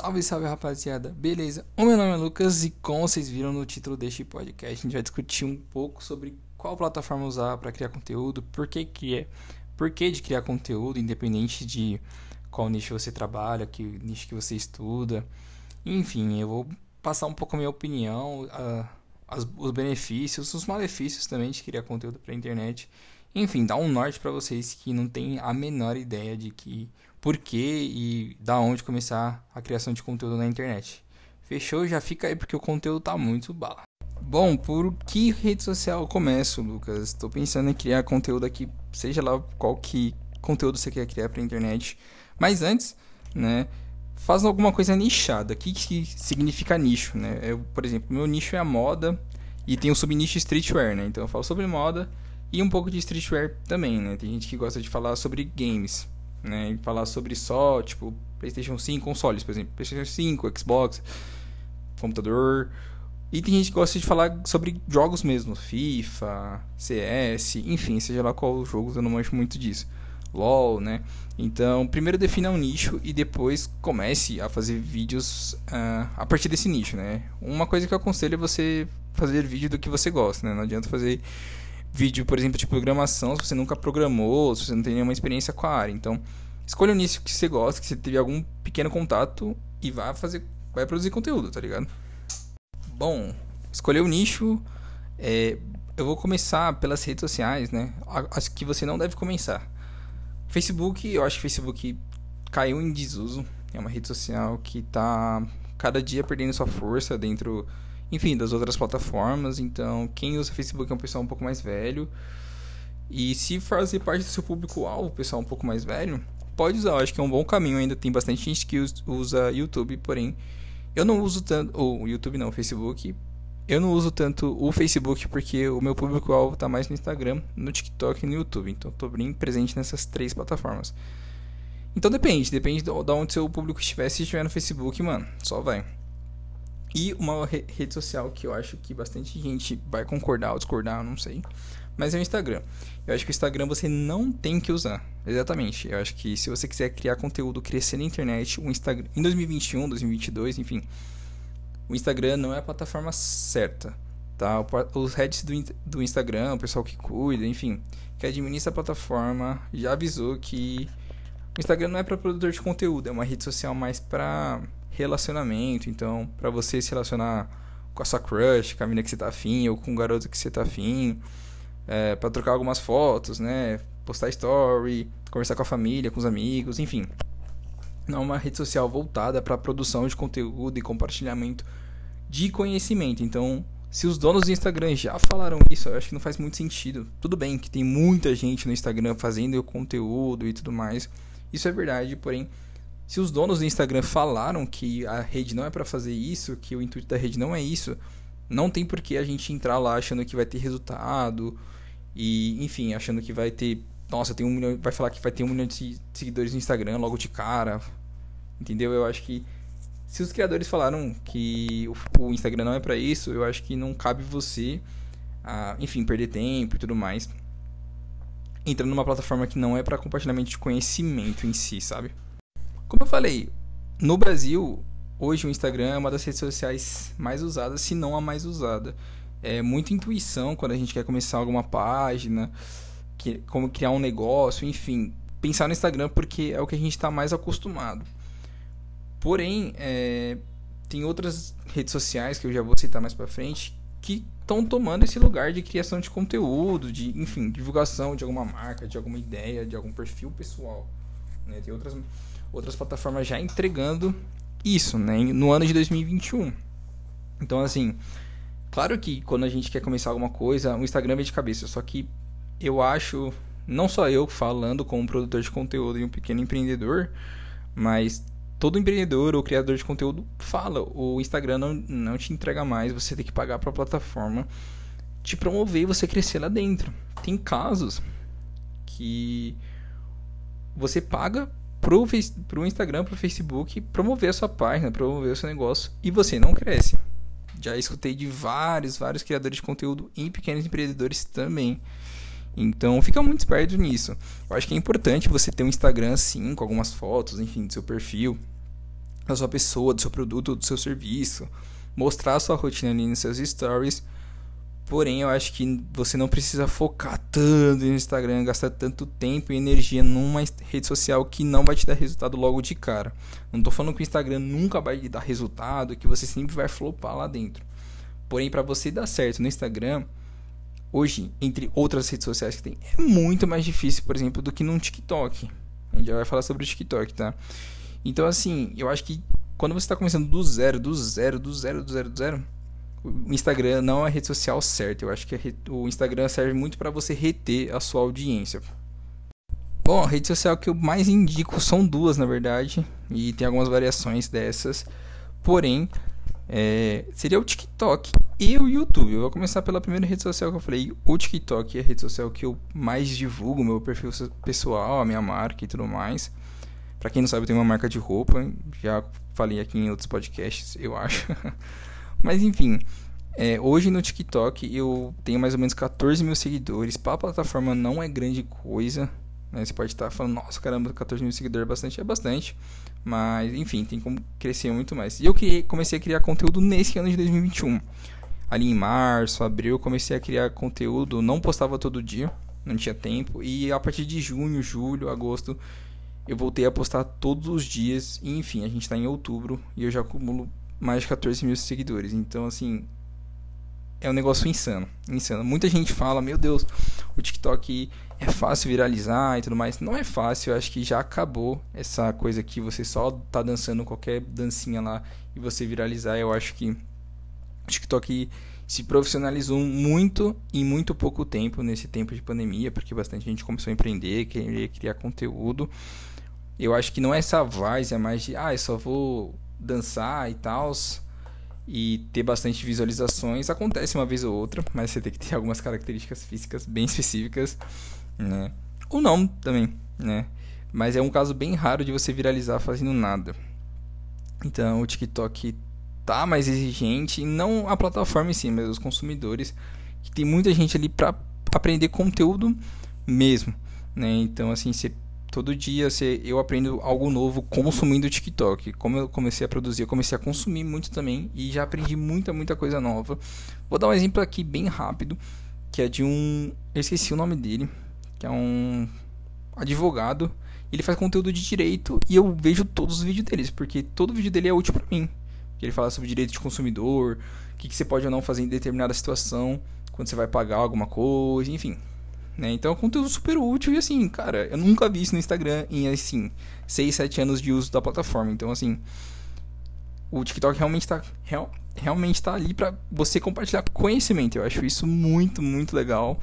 Salve, salve rapaziada, beleza? O meu nome é Lucas e como vocês viram no título deste podcast, a gente vai discutir um pouco sobre qual plataforma usar para criar conteúdo, por que que é, por que de criar conteúdo, independente de qual nicho você trabalha, que nicho que você estuda. Enfim, eu vou passar um pouco a minha opinião, as, os benefícios, os malefícios também de criar conteúdo para internet. Enfim, dar um norte para vocês que não tem a menor ideia de que por que e da onde começar a criação de conteúdo na internet. Fechou? Já fica aí porque o conteúdo tá muito bala. Bom, por que rede social eu começo, Lucas? Estou pensando em criar conteúdo aqui, seja lá qual que conteúdo você quer criar para internet. Mas antes, né, faz alguma coisa nichada. O que, que significa nicho, né? Eu, por exemplo, meu nicho é a moda e tem o subnicho streetwear, né? Então eu falo sobre moda e um pouco de streetwear também, né? Tem gente que gosta de falar sobre games né? E falar sobre só, tipo, PlayStation 5, consoles, por exemplo, PlayStation 5, Xbox, computador. E tem gente que gosta de falar sobre jogos mesmo, FIFA, CS, enfim, seja lá qual jogo, eu não manjo muito disso. LOL, né? Então, primeiro defina um nicho e depois comece a fazer vídeos uh, a partir desse nicho, né? Uma coisa que eu aconselho é você fazer vídeo do que você gosta, né? Não adianta fazer vídeo, por exemplo, de programação, se você nunca programou, se você não tem nenhuma experiência com a área. Então, escolha um nicho que você gosta, que você teve algum pequeno contato e vá fazer, vai produzir conteúdo, tá ligado? Bom, escolher o nicho, é, eu vou começar pelas redes sociais, né? Acho que você não deve começar. Facebook, eu acho que Facebook caiu em desuso. É uma rede social que está cada dia perdendo sua força dentro enfim, das outras plataformas. Então, quem usa Facebook é um pessoal um pouco mais velho. E se fazer parte do seu público-alvo, pessoal um pouco mais velho, pode usar. Eu acho que é um bom caminho. Ainda tem bastante gente que usa YouTube, porém, eu não uso tanto. Ou YouTube não, Facebook. Eu não uso tanto o Facebook porque o meu público-alvo está mais no Instagram, no TikTok e no YouTube. Então, estou bem presente nessas três plataformas. Então, depende. Depende de onde seu público estiver. Se estiver no Facebook, mano, só vai. E uma rede social que eu acho que bastante gente vai concordar ou discordar, eu não sei. Mas é o Instagram. Eu acho que o Instagram você não tem que usar. Exatamente. Eu acho que se você quiser criar conteúdo, crescer na internet, o Instagram em 2021, 2022, enfim, o Instagram não é a plataforma certa, tá? Os heads do, do Instagram, o pessoal que cuida, enfim, que administra a plataforma, já avisou que o Instagram não é para produtor de conteúdo, é uma rede social mais para relacionamento. Então, para você se relacionar com a sua crush, com a menina que você tá afim, ou com o garoto que você tá afim, é, para trocar algumas fotos, né? Postar story, conversar com a família, com os amigos, enfim. Não é uma rede social voltada para produção de conteúdo e compartilhamento de conhecimento. Então, se os donos do Instagram já falaram isso, eu acho que não faz muito sentido. Tudo bem que tem muita gente no Instagram fazendo conteúdo e tudo mais. Isso é verdade, porém se os donos do Instagram falaram que a rede não é para fazer isso, que o intuito da rede não é isso, não tem por que a gente entrar lá achando que vai ter resultado e, enfim, achando que vai ter, nossa, tem um milhão, vai falar que vai ter um milhão de seguidores no Instagram logo de cara, entendeu? Eu acho que se os criadores falaram que o, Instagram não é para isso, eu acho que não cabe você, a, enfim, perder tempo e tudo mais, entrando numa plataforma que não é para compartilhamento de conhecimento em si, sabe? Como eu falei, no Brasil, hoje o Instagram é uma das redes sociais mais usadas, se não a mais usada. É muita intuição quando a gente quer começar alguma página, que, como criar um negócio, enfim. Pensar no Instagram porque é o que a gente está mais acostumado. Porém, é, tem outras redes sociais que eu já vou citar mais para frente que estão tomando esse lugar de criação de conteúdo, de enfim, divulgação de alguma marca, de alguma ideia, de algum perfil pessoal. Né? Tem outras outras plataformas já entregando isso, né, no ano de 2021. Então, assim, claro que quando a gente quer começar alguma coisa, o Instagram vem de cabeça, só que eu acho, não só eu falando como produtor de conteúdo e um pequeno empreendedor, mas todo empreendedor ou criador de conteúdo fala, o Instagram não, não te entrega mais, você tem que pagar para a plataforma te promover e você crescer lá dentro. Tem casos que você paga pro, pro Instagram, pro Facebook, promover a sua página, promover o seu negócio e você não cresce. Já escutei de vários, vários criadores de conteúdo e pequenos empreendedores também. Então fica muito esperto nisso. Eu acho que é importante você ter um Instagram sim, com algumas fotos, enfim, do seu perfil. da sua pessoa, do seu produto, do seu serviço, mostrar a sua rotina ali nos seus stories. Porém, eu acho que você não precisa focar tanto no Instagram, gastar tanto tempo e energia numa rede social que não vai te dar resultado logo de cara. Não tô falando que o Instagram nunca vai te dar resultado, que você sempre vai flopar lá dentro. Porém, para você dar certo no Instagram, hoje, entre outras redes sociais que tem, é muito mais difícil, por exemplo, do que num TikTok. A gente já vai falar sobre o TikTok, tá? Então, assim, eu acho que quando você está começando do zero, do zero, do zero, do zero, do zero, o Instagram não é a rede social certa. Eu acho que o Instagram serve muito para você reter a sua audiência. Bom, a rede social que eu mais indico são duas, na verdade, e tem algumas variações dessas. Porém, é, seria o TikTok e o YouTube. Eu vou começar pela primeira rede social que eu falei. O TikTok é a rede social que eu mais divulgo, meu perfil pessoal, a minha marca e tudo mais. Pra quem não sabe, eu tenho uma marca de roupa. Já falei aqui em outros podcasts, eu acho. Mas enfim, é, hoje no TikTok eu tenho mais ou menos 14 mil seguidores. Para a plataforma não é grande coisa. Né? Você pode estar falando, nossa caramba, 14 mil seguidores é bastante, é bastante. Mas, enfim, tem como crescer muito mais. E eu criei, comecei a criar conteúdo nesse ano de 2021. Ali em março, abril, eu comecei a criar conteúdo. Não postava todo dia, não tinha tempo. E a partir de junho, julho, agosto, eu voltei a postar todos os dias. E, enfim, a gente está em outubro e eu já acumulo mais de 14 mil seguidores. Então, assim, é um negócio insano, insano. Muita gente fala, meu Deus, o TikTok é fácil viralizar e tudo mais. Não é fácil, eu acho que já acabou essa coisa que você só tá dançando qualquer dancinha lá e você viralizar. Eu acho que o TikTok se profissionalizou muito em muito pouco tempo nesse tempo de pandemia, porque bastante gente começou a empreender, querer criar conteúdo. Eu acho que não é essa várzea é mais de, ah, eu só vou dançar e tal e ter bastante visualizações acontece uma vez ou outra, mas você tem que ter algumas características físicas bem específicas, né? Ou não também, né? Mas é um caso bem raro de você viralizar fazendo nada. Então o TikTok tá mais exigente, não a plataforma em si, mas os consumidores, que tem muita gente ali para aprender conteúdo mesmo, né? Então assim, você todo dia eu aprendo algo novo consumindo o TikTok. Como eu comecei a produzir, eu comecei a consumir muito também e já aprendi muita, muita coisa nova. Vou dar um exemplo aqui bem rápido, que é de um, eu esqueci o nome dele, que é um advogado. Ele faz conteúdo de direito e eu vejo todos os vídeos deles, porque todo vídeo dele é útil para mim. Ele fala sobre direito de consumidor, o que, que você pode ou não fazer em determinada situação, quando você vai pagar alguma coisa, enfim. Né? Então é um conteúdo super útil e assim, cara, eu nunca vi isso no Instagram em assim, 6, 7 anos de uso da plataforma. Então assim, o TikTok realmente está real, realmente tá ali para você compartilhar conhecimento. Eu acho isso muito, muito legal.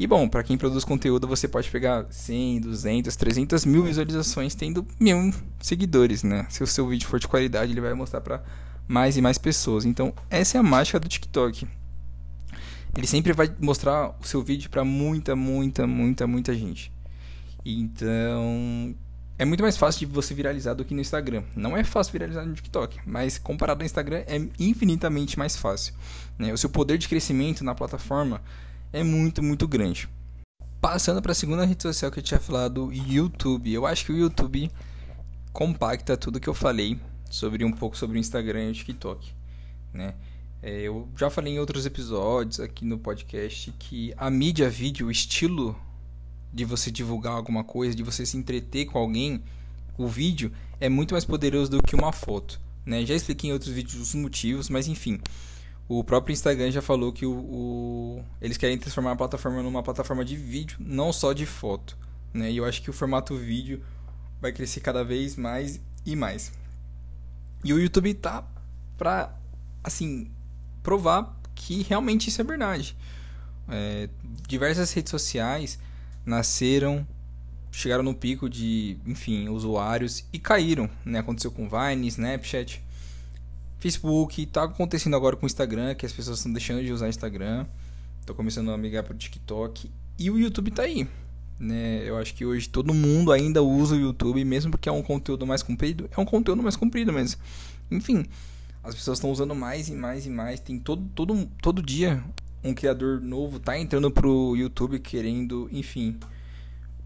E bom, para quem produz conteúdo, você pode pegar 100, 200, 300 mil visualizações tendo mil seguidores, né? Se o seu vídeo for de qualidade, ele vai mostrar para mais e mais pessoas. Então, essa é a mágica do TikTok ele sempre vai mostrar o seu vídeo para muita, muita, muita, muita gente. Então, é muito mais fácil de você viralizar do que no Instagram. Não é fácil viralizar no TikTok, mas comparado ao Instagram é infinitamente mais fácil. Né? O seu poder de crescimento na plataforma é muito, muito grande. Passando para a segunda rede social que eu tinha falado, YouTube. Eu acho que o YouTube compacta tudo que eu falei sobre um pouco sobre o Instagram e o TikTok, né? É, eu já falei em outros episódios aqui no podcast que a mídia vídeo, o estilo de você divulgar alguma coisa, de você se entreter com alguém, o vídeo é muito mais poderoso do que uma foto. Né? Já expliquei em outros vídeos os motivos, mas enfim. O próprio Instagram já falou que o, o, eles querem transformar a plataforma numa plataforma de vídeo, não só de foto. Né? E eu acho que o formato vídeo vai crescer cada vez mais e mais. E o YouTube tá pra, assim, provar que realmente isso é verdade. É, diversas redes sociais nasceram, chegaram no pico de, enfim, usuários e caíram. Né? Aconteceu com Vine, Snapchat, Facebook, está acontecendo agora com o Instagram, que as pessoas estão deixando de usar Instagram, estão começando a migrar para o TikTok e o YouTube está aí. Né? Eu acho que hoje todo mundo ainda usa o YouTube, mesmo porque é um conteúdo mais comprido, é um conteúdo mais comprido, mas enfim, as pessoas estão usando mais e mais e mais. Tem todo, todo, todo dia um criador novo tá entrando pro YouTube querendo, enfim,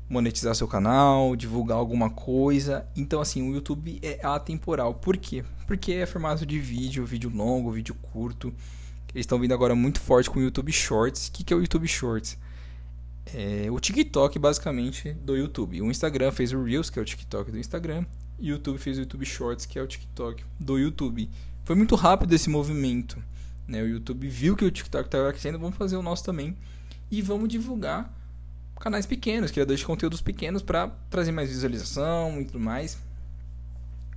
monetizar seu canal, divulgar alguma coisa. Então, assim, o YouTube é atemporal. Por quê? Porque é formato de vídeo, vídeo longo, vídeo curto. Eles estão vindo agora muito forte com o YouTube Shorts. O que, que é o YouTube Shorts? É o TikTok, basicamente, do YouTube. O Instagram fez o Reels, que é o TikTok do Instagram. E o YouTube fez o YouTube Shorts, que é o TikTok do YouTube. Foi muito rápido esse movimento. Né? O YouTube viu que o TikTok estava crescendo, vamos fazer o nosso também. E vamos divulgar canais pequenos, criadores de conteúdos pequenos para trazer mais visualização e tudo mais.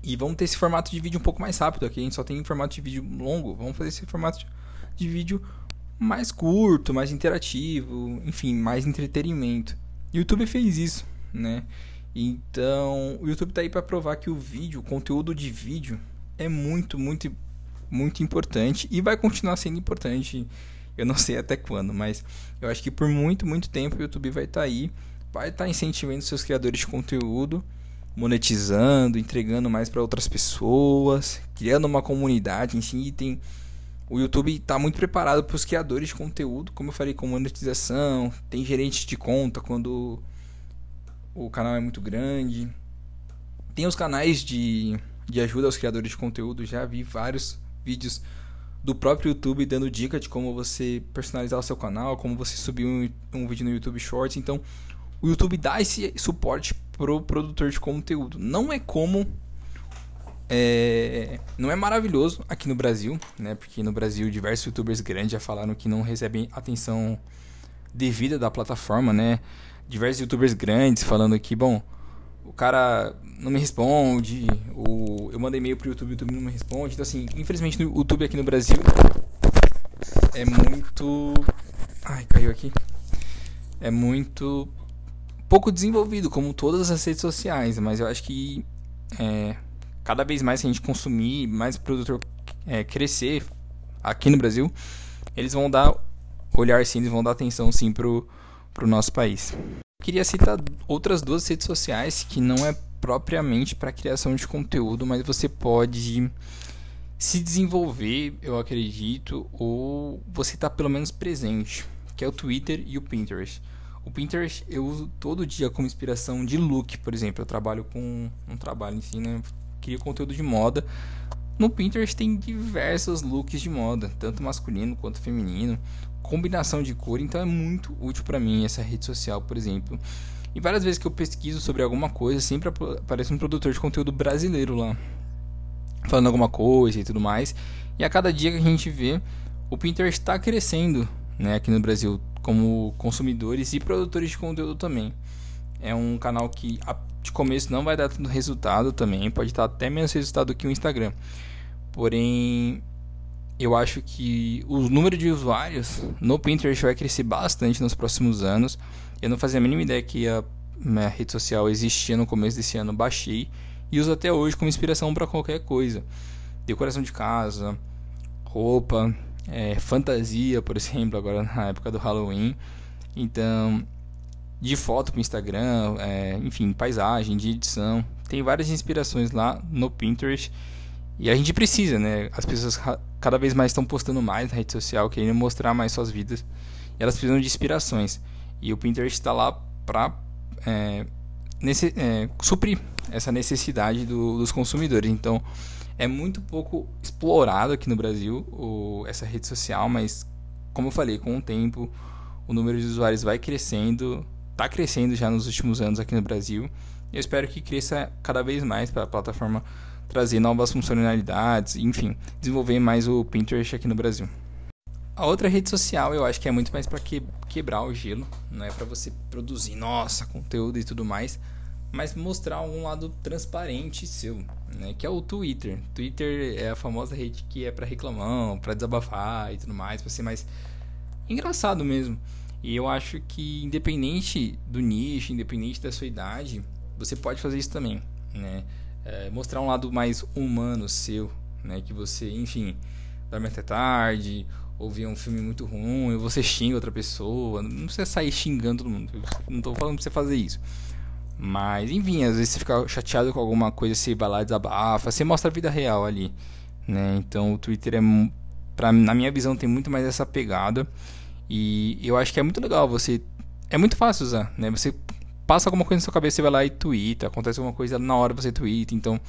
E vamos ter esse formato de vídeo um pouco mais rápido aqui. A gente só tem formato de vídeo longo. Vamos fazer esse formato de vídeo mais curto, mais interativo, enfim, mais entretenimento. O YouTube fez isso, né? Então, o YouTube tá aí para provar que o vídeo, o conteúdo de vídeo é muito, muito, muito importante e vai continuar sendo importante eu não sei até quando, mas eu acho que por muito, muito tempo o YouTube vai estar tá aí, vai estar tá incentivando seus criadores de conteúdo, monetizando, entregando mais para outras pessoas, criando uma comunidade si. Tem o YouTube está muito preparado para os criadores de conteúdo, como eu falei, com monetização, tem gerente de conta quando o canal é muito grande. Tem os canais de, de ajuda aos criadores de conteúdo, já vi vários vídeos do próprio YouTube dando dica de como você personalizar o seu canal, como você subir um, um vídeo no YouTube Shorts. Então, o YouTube dá esse suporte pro produtor de conteúdo. Não é como é, não é maravilhoso aqui no Brasil, né? Porque no Brasil diversos youtubers grandes já falaram que não recebem atenção devida da plataforma, né? Diversos youtubers grandes falando que, bom, o cara não me responde, ou eu mando e-mail pro YouTube, o YouTube não me responde. Então, assim, infelizmente no YouTube aqui no Brasil é muito. Ai, caiu aqui. É muito pouco desenvolvido, como todas as redes sociais, mas eu acho que é, cada vez mais que a gente consumir, mais o produtor é, crescer aqui no Brasil, eles vão dar olhar sim, eles vão dar atenção sim pro, pro nosso país. Queria citar outras duas redes sociais que não é propriamente para criação de conteúdo, mas você pode se desenvolver, eu acredito, ou você está pelo menos presente, que é o Twitter e o Pinterest. O Pinterest eu uso todo dia como inspiração de look, por exemplo. Eu trabalho com um trabalho em si, né? Crio conteúdo de moda. No Pinterest tem diversos looks de moda, tanto masculino quanto feminino combinação de cor, então é muito útil para mim essa rede social, por exemplo. E várias vezes que eu pesquiso sobre alguma coisa, sempre aparece um produtor de conteúdo brasileiro lá, falando alguma coisa e tudo mais. E a cada dia que a gente vê, o Pinterest está crescendo, né, aqui no Brasil, como consumidores e produtores de conteúdo também. É um canal que de começo não vai dar tanto resultado também, pode dar até menos resultado que o Instagram. Porém, eu acho que o número de usuários no Pinterest vai crescer bastante nos próximos anos. Eu não fazia a mínima ideia que a minha rede social existia no começo desse ano, baixei e uso até hoje como inspiração para qualquer coisa. Decoração de casa, roupa, é, fantasia, por exemplo, agora na época do Halloween. Então, de foto para Instagram, é, enfim, paisagem, de edição. Tem várias inspirações lá no Pinterest e a gente precisa, né? As pessoas cada vez mais estão postando mais na rede social, querendo mostrar mais suas vidas. E elas precisam de inspirações. E o Pinterest está lá para é, é, suprir essa necessidade do, dos consumidores. Então, é muito pouco explorado aqui no Brasil o, essa rede social, mas como eu falei, com o tempo o número de usuários vai crescendo, está crescendo já nos últimos anos aqui no Brasil. E eu espero que cresça cada vez mais para a plataforma trazer novas funcionalidades, enfim, desenvolver mais o Pinterest aqui no Brasil. A outra rede social eu acho que é muito mais para que, quebrar o gelo, não é para você produzir, nossa, conteúdo e tudo mais, mas mostrar algum lado transparente seu, né? Que é o Twitter. Twitter é a famosa rede que é para reclamar, para desabafar e tudo mais, para ser mais engraçado mesmo. E eu acho que independente do nicho, independente da sua idade, você pode fazer isso também, né? É, mostrar um lado mais humano seu, né? Que você, enfim, dorme até tarde, ou vê um filme muito ruim, ou você xinga outra pessoa. Não precisa sair xingando todo mundo. não estou falando pra você fazer isso. Mas, enfim, às vezes você fica chateado com alguma coisa, você vai lá desabafa, você mostra a vida real ali, né? Então o Twitter é, pra, na minha visão, tem muito mais essa pegada. E eu acho que é muito legal você. É muito fácil usar, né? Você passa alguma coisa na sua cabeça, você vai lá e twitta, acontece alguma coisa na hora você twitta, então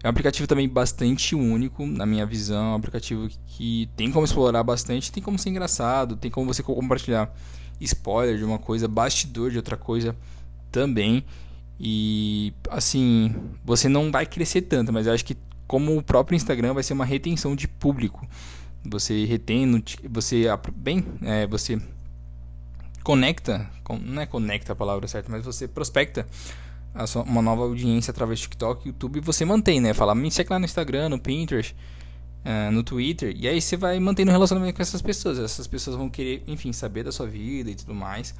é um aplicativo também bastante único, na minha visão, é um aplicativo que tem como explorar bastante, tem como ser engraçado, tem como você compartilhar spoiler de uma coisa, bastidor de outra coisa também. E assim, você não vai crescer tanto, mas eu acho que como o próprio Instagram vai ser uma retenção de público. Você retém, você bem, é, você conecta, não é conecta a palavra certa, mas você prospecta sua, uma nova audiência através do TikTok, YouTube, você mantém, né? Fala, me segue lá no Instagram, no Pinterest, uh, no Twitter, e aí você vai mantendo relacionamento com essas pessoas. Essas pessoas vão querer, enfim, saber da sua vida e tudo mais.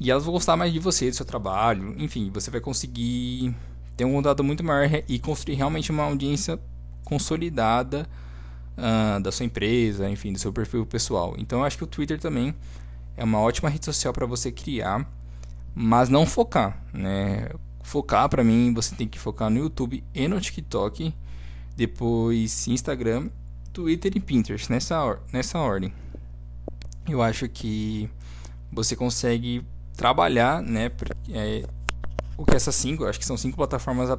E elas vão gostar mais de você, do seu trabalho. Enfim, você vai conseguir ter um contato muito maior e construir realmente uma audiência consolidada uh, da sua empresa, enfim, do seu perfil pessoal. Então eu acho que o Twitter também é uma ótima rede social para você criar, mas não focar, né? Focar para mim, você tem que focar no YouTube e no TikTok, depois Instagram, Twitter e Pinterest nessa nessa ordem. Eu acho que você consegue trabalhar, né? É, o que essas cinco, acho que são cinco plataformas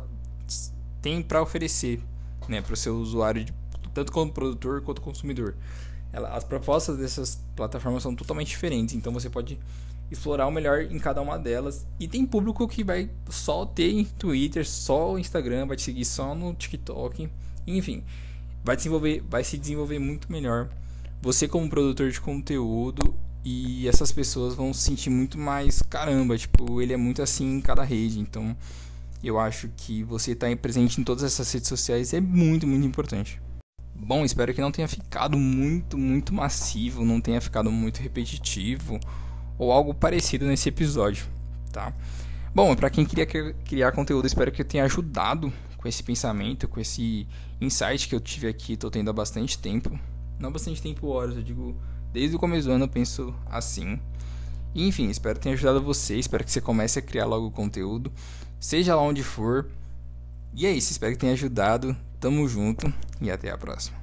tem para oferecer, né, para o seu usuário, de, tanto como produtor quanto consumidor. Ela, as propostas dessas plataformas são totalmente diferentes, então você pode explorar o melhor em cada uma delas. E tem público que vai só ter Twitter, só Instagram, vai te seguir só no TikTok, enfim, vai desenvolver, vai se desenvolver muito melhor. Você como produtor de conteúdo e essas pessoas vão se sentir muito mais caramba, tipo, ele é muito assim em cada rede. Então, eu acho que você estar tá presente em todas essas redes sociais é muito, muito importante. Bom, espero que não tenha ficado muito, muito massivo, não tenha ficado muito repetitivo ou algo parecido nesse episódio, tá? Bom, para quem queria criar conteúdo, espero que eu tenha ajudado com esse pensamento, com esse insight que eu tive aqui, tô tendo há bastante tempo. Não bastante tempo, horas, eu digo Desde o começo do ano eu penso assim. E, enfim, espero tenha ajudado você. Espero que você comece a criar logo conteúdo, seja lá onde for. E é isso, espero que tenha ajudado. Tamo junto e até a próxima.